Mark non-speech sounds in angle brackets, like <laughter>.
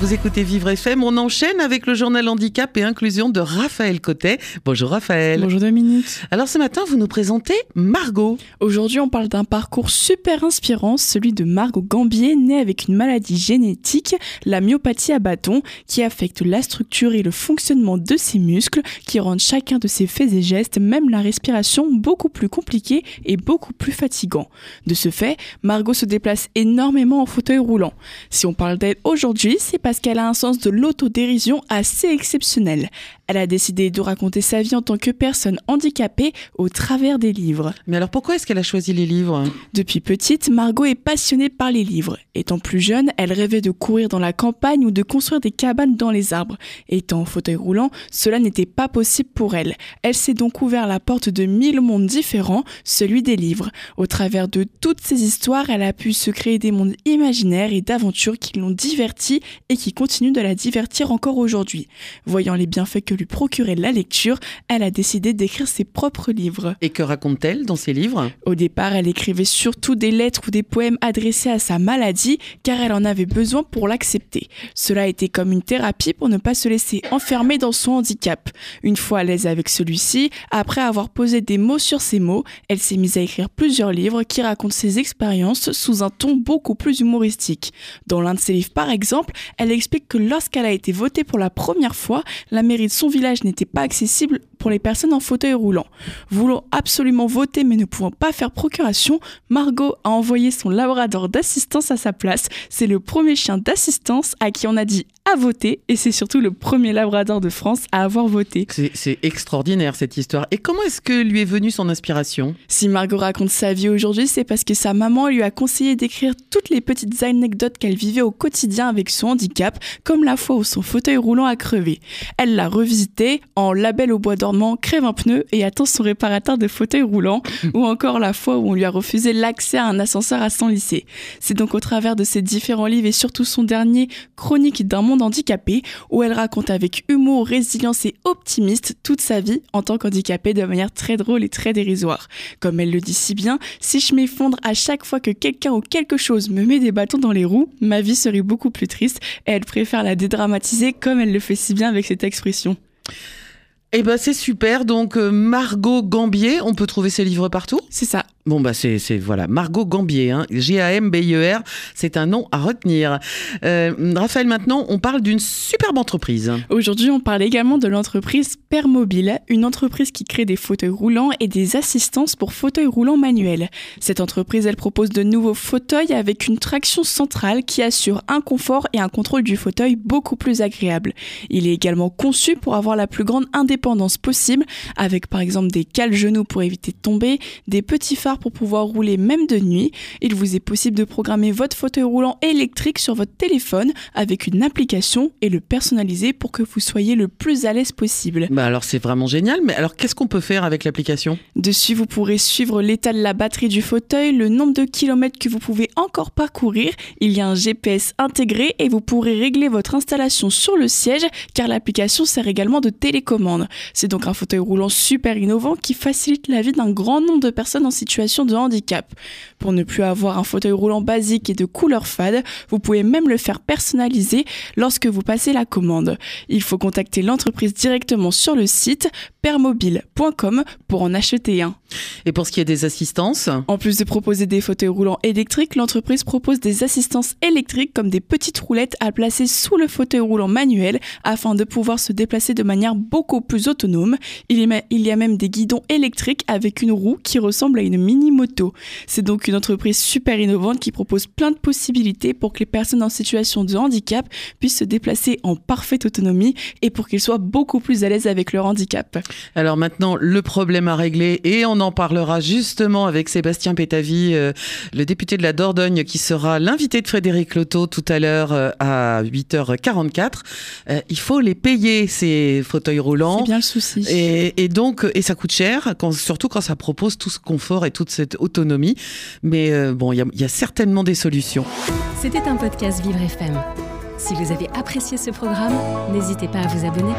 Vous écoutez Vivre FM, on enchaîne avec le journal handicap et inclusion de Raphaël Cotet. Bonjour Raphaël. Bonjour Dominique. Alors ce matin, vous nous présentez Margot. Aujourd'hui, on parle d'un parcours super inspirant, celui de Margot Gambier, née avec une maladie génétique, la myopathie à bâton, qui affecte la structure et le fonctionnement de ses muscles, qui rendent chacun de ses faits et gestes, même la respiration, beaucoup plus compliqué et beaucoup plus fatigant. De ce fait, Margot se déplace énormément en fauteuil roulant. Si on parle d'elle aujourd'hui, c'est parce qu'elle a un sens de l'autodérision assez exceptionnel. Elle a décidé de raconter sa vie en tant que personne handicapée au travers des livres. Mais alors pourquoi est-ce qu'elle a choisi les livres? Depuis petite, Margot est passionnée par les livres. Étant plus jeune, elle rêvait de courir dans la campagne ou de construire des cabanes dans les arbres. Étant en fauteuil roulant, cela n'était pas possible pour elle. Elle s'est donc ouvert la porte de mille mondes différents, celui des livres. Au travers de toutes ces histoires, elle a pu se créer des mondes imaginaires et d'aventures qui l'ont divertie et qui continuent de la divertir encore aujourd'hui. Voyant les bienfaits que lui procurer la lecture, elle a décidé d'écrire ses propres livres. Et que raconte-t-elle dans ses livres? Au départ, elle écrivait surtout des lettres ou des poèmes adressés à sa maladie, car elle en avait besoin pour l'accepter. Cela était comme une thérapie pour ne pas se laisser enfermer dans son handicap. Une fois à l'aise avec celui-ci, après avoir posé des mots sur ces mots, elle s'est mise à écrire plusieurs livres qui racontent ses expériences sous un ton beaucoup plus humoristique. Dans l'un de ses livres, par exemple, elle explique que lorsqu'elle a été votée pour la première fois, la mairie de son village n'était pas accessible pour les personnes en fauteuil roulant. Voulant absolument voter mais ne pouvant pas faire procuration, Margot a envoyé son labrador d'assistance à sa place. C'est le premier chien d'assistance à qui on a dit à voter et c'est surtout le premier labrador de France à avoir voté. C'est extraordinaire cette histoire. Et comment est-ce que lui est venue son inspiration? Si Margot raconte sa vie aujourd'hui, c'est parce que sa maman lui a conseillé d'écrire toutes les petites anecdotes qu'elle vivait au quotidien avec son handicap, comme la fois où son fauteuil roulant a crevé. Elle l'a revisité en Label au bois dormant, crève un pneu et attend son réparateur de fauteuil roulant, <laughs> ou encore la fois où on lui a refusé l'accès à un ascenseur à son lycée. C'est donc au travers de ces différents livres et surtout son dernier, Chronique d'un monde handicapé, où elle raconte avec humour, résilience et optimiste toute sa vie en tant qu'handicapée de manière très drôle et très dérisoire. Comme elle le dit si bien, si je m'effondre à chaque fois que quelqu'un ou quelque chose me met des bâtons dans les roues, ma vie serait beaucoup plus triste et elle préfère la dédramatiser comme elle le fait si bien avec cette expression. Eh ben c'est super. Donc euh, Margot Gambier, on peut trouver ses livres partout? C'est ça. Bon, bah, c'est, voilà. Margot Gambier, hein. G-A-M-B-I-E-R, c'est un nom à retenir. Euh, Raphaël, maintenant, on parle d'une superbe entreprise. Aujourd'hui, on parle également de l'entreprise Permobile, une entreprise qui crée des fauteuils roulants et des assistances pour fauteuils roulants manuels. Cette entreprise, elle propose de nouveaux fauteuils avec une traction centrale qui assure un confort et un contrôle du fauteuil beaucoup plus agréable. Il est également conçu pour avoir la plus grande indépendance possible, avec par exemple des cales genoux pour éviter de tomber, des petits phares pour pouvoir rouler même de nuit. Il vous est possible de programmer votre fauteuil roulant électrique sur votre téléphone avec une application et le personnaliser pour que vous soyez le plus à l'aise possible. Bah alors c'est vraiment génial, mais alors qu'est-ce qu'on peut faire avec l'application? Dessus, vous pourrez suivre l'état de la batterie du fauteuil, le nombre de kilomètres que vous pouvez encore parcourir. Il y a un GPS intégré et vous pourrez régler votre installation sur le siège car l'application sert également de télécommande. C'est donc un fauteuil roulant super innovant qui facilite la vie d'un grand nombre de personnes en situation de handicap. Pour ne plus avoir un fauteuil roulant basique et de couleur fade, vous pouvez même le faire personnaliser lorsque vous passez la commande. Il faut contacter l'entreprise directement sur le site permobile.com pour en acheter un. Et pour ce qui est des assistances En plus de proposer des fauteuils roulants électriques, l'entreprise propose des assistances électriques comme des petites roulettes à placer sous le fauteuil roulant manuel afin de pouvoir se déplacer de manière beaucoup plus autonome. Il y a même des guidons électriques avec une roue qui ressemble à une mini-moto. C'est donc une entreprise super innovante qui propose plein de possibilités pour que les personnes en situation de handicap puissent se déplacer en parfaite autonomie et pour qu'ils soient beaucoup plus à l'aise avec leur handicap. Alors maintenant, le problème à régler et on en parlera justement avec Sébastien Pétavy, euh, le député de la Dordogne qui sera l'invité de Frédéric Loto tout à l'heure euh, à 8h44. Euh, il faut les payer ces fauteuils roulants. C'est bien le souci. Et, donc, et ça coûte cher, quand, surtout quand ça propose tout ce confort et toute cette autonomie. Mais bon, il y, y a certainement des solutions. C'était un podcast Vivre FM. Si vous avez apprécié ce programme, n'hésitez pas à vous abonner.